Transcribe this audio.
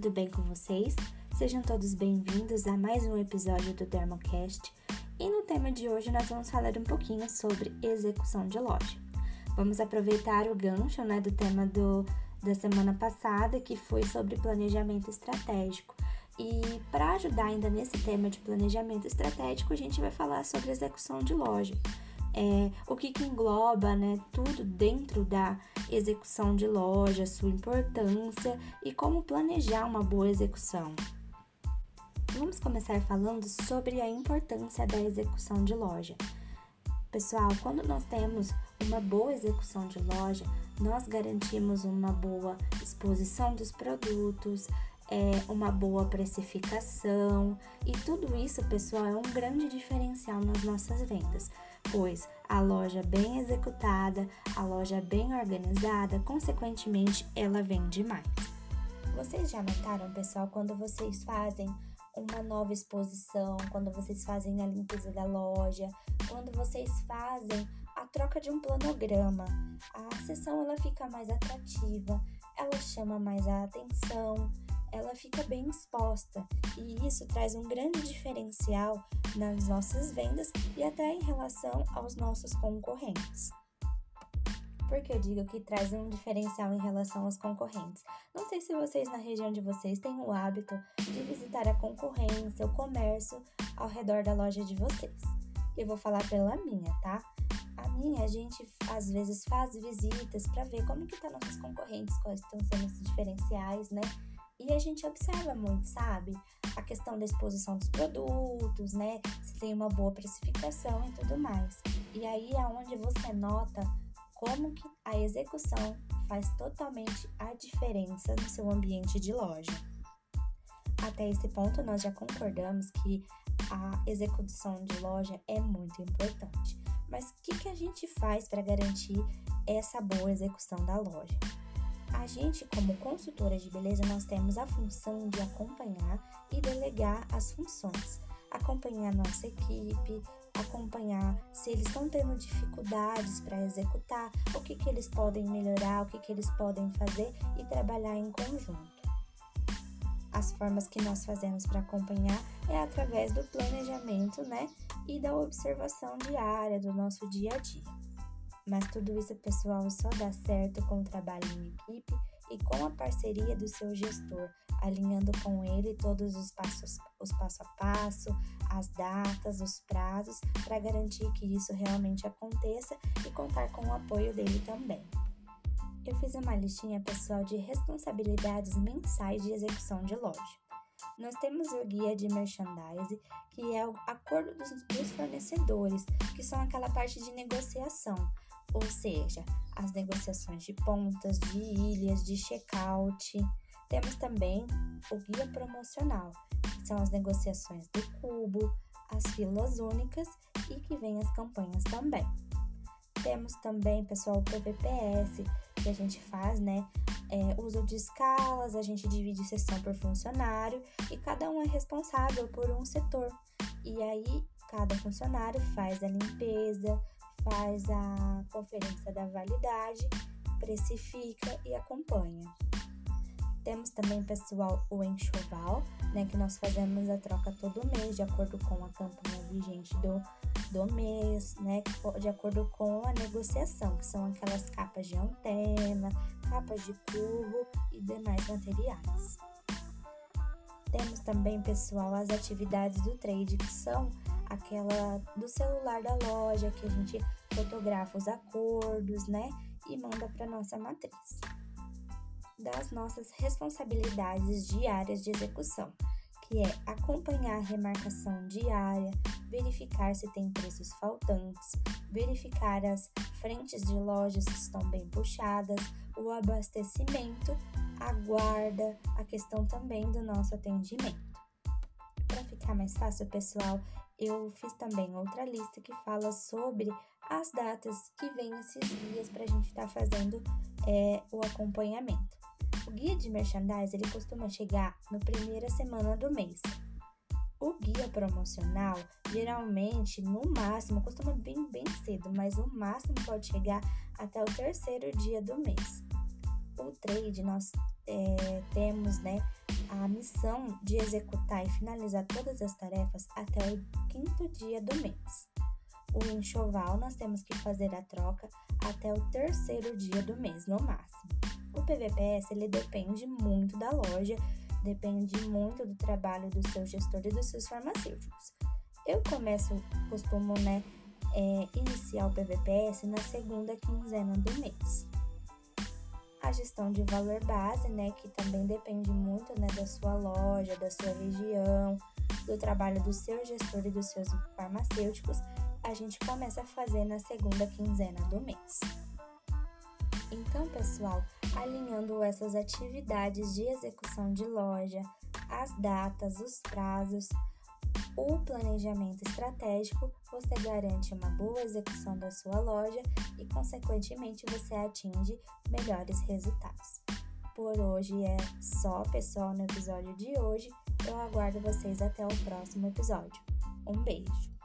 tudo bem com vocês? Sejam todos bem-vindos a mais um episódio do Dermocast. E no tema de hoje nós vamos falar um pouquinho sobre execução de loja. Vamos aproveitar o gancho né, do tema do, da semana passada, que foi sobre planejamento estratégico. E para ajudar ainda nesse tema de planejamento estratégico, a gente vai falar sobre execução de loja é, o que, que engloba né, tudo dentro da execução de loja, sua importância e como planejar uma boa execução. Vamos começar falando sobre a importância da execução de loja. Pessoal, quando nós temos uma boa execução de loja, nós garantimos uma boa exposição dos produtos, é, uma boa precificação e tudo isso, pessoal, é um grande diferencial nas nossas vendas, pois a loja bem executada, a loja bem organizada, consequentemente, ela vende mais. Vocês já notaram, pessoal, quando vocês fazem uma nova exposição, quando vocês fazem a limpeza da loja, quando vocês fazem a troca de um planograma, a sessão ela fica mais atrativa, ela chama mais a atenção, ela fica bem exposta e isso traz um grande diferencial nas nossas vendas e até em relação aos nossos concorrentes. Por que eu digo que traz um diferencial em relação aos concorrentes? Não sei se vocês na região de vocês têm o hábito de visitar a concorrência, o comércio ao redor da loja de vocês. Eu vou falar pela minha, tá? A minha, a gente às vezes faz visitas para ver como que tá nossos concorrentes, quais estão sendo esses diferenciais, né? E a gente observa muito, sabe? A questão da exposição dos produtos, né? Se tem uma boa precificação e tudo mais. E aí é onde você nota como que a execução faz totalmente a diferença no seu ambiente de loja. Até esse ponto, nós já concordamos que a execução de loja é muito importante. Mas o que, que a gente faz para garantir essa boa execução da loja? A gente, como consultora de beleza, nós temos a função de acompanhar e delegar as funções. Acompanhar nossa equipe, acompanhar se eles estão tendo dificuldades para executar, o que, que eles podem melhorar, o que, que eles podem fazer e trabalhar em conjunto. As formas que nós fazemos para acompanhar é através do planejamento, né? E da observação diária do nosso dia a dia. Mas tudo isso, pessoal, só dá certo com o trabalho em equipe e com a parceria do seu gestor, alinhando com ele todos os passos, os passo a passo, as datas, os prazos, para garantir que isso realmente aconteça e contar com o apoio dele também. Eu fiz uma listinha pessoal de responsabilidades mensais de execução de loja. Nós temos o guia de merchandise, que é o acordo dos, dos fornecedores, que são aquela parte de negociação, ou seja, as negociações de pontas, de ilhas, de checkout. Temos também o guia promocional, que são as negociações do cubo, as filas únicas e que vem as campanhas também. Temos também, pessoal, o PVPS, que a gente faz, né? É, uso de escalas, a gente divide sessão por funcionário e cada um é responsável por um setor. E aí, cada funcionário faz a limpeza, faz a conferência da validade, precifica e acompanha. Temos também, pessoal, o enxoval, né, que nós fazemos a troca todo mês, de acordo com a campanha vigente do, do mês, né, de acordo com a negociação, que são aquelas capas de antena, capas de cubo e demais materiais. Temos também, pessoal, as atividades do trade, que são aquela do celular da loja que a gente fotografa os acordos, né? E manda para nossa matriz. Das nossas responsabilidades diárias de execução, que é acompanhar a remarcação diária, verificar se tem preços faltantes, verificar as frentes de lojas se estão bem puxadas, o abastecimento, a guarda, a questão também do nosso atendimento. Para ficar mais fácil, pessoal, eu fiz também outra lista que fala sobre as datas que vem esses dias para a gente estar tá fazendo é, o acompanhamento. O guia de merchandise ele costuma chegar na primeira semana do mês. O guia promocional, geralmente, no máximo, costuma bem, bem cedo, mas o máximo pode chegar até o terceiro dia do mês. o trade nós é, temos né, a missão de executar e finalizar todas as tarefas até o quinto dia do mês. O enxoval nós temos que fazer a troca até o terceiro dia do mês, no máximo. O PVPS ele depende muito da loja, depende muito do trabalho do seu gestor e dos seus farmacêuticos. Eu começo, costumo, né, é, iniciar o PVPS na segunda quinzena do mês. A gestão de valor base, né, que também depende muito, né, da sua loja, da sua região, do trabalho do seu gestor e dos seus farmacêuticos, a gente começa a fazer na segunda quinzena do mês. Então, pessoal, alinhando essas atividades de execução de loja, as datas, os prazos, o planejamento estratégico, você garante uma boa execução da sua loja e, consequentemente, você atinge melhores resultados. Por hoje é só, pessoal, no episódio de hoje. Eu aguardo vocês até o próximo episódio. Um beijo!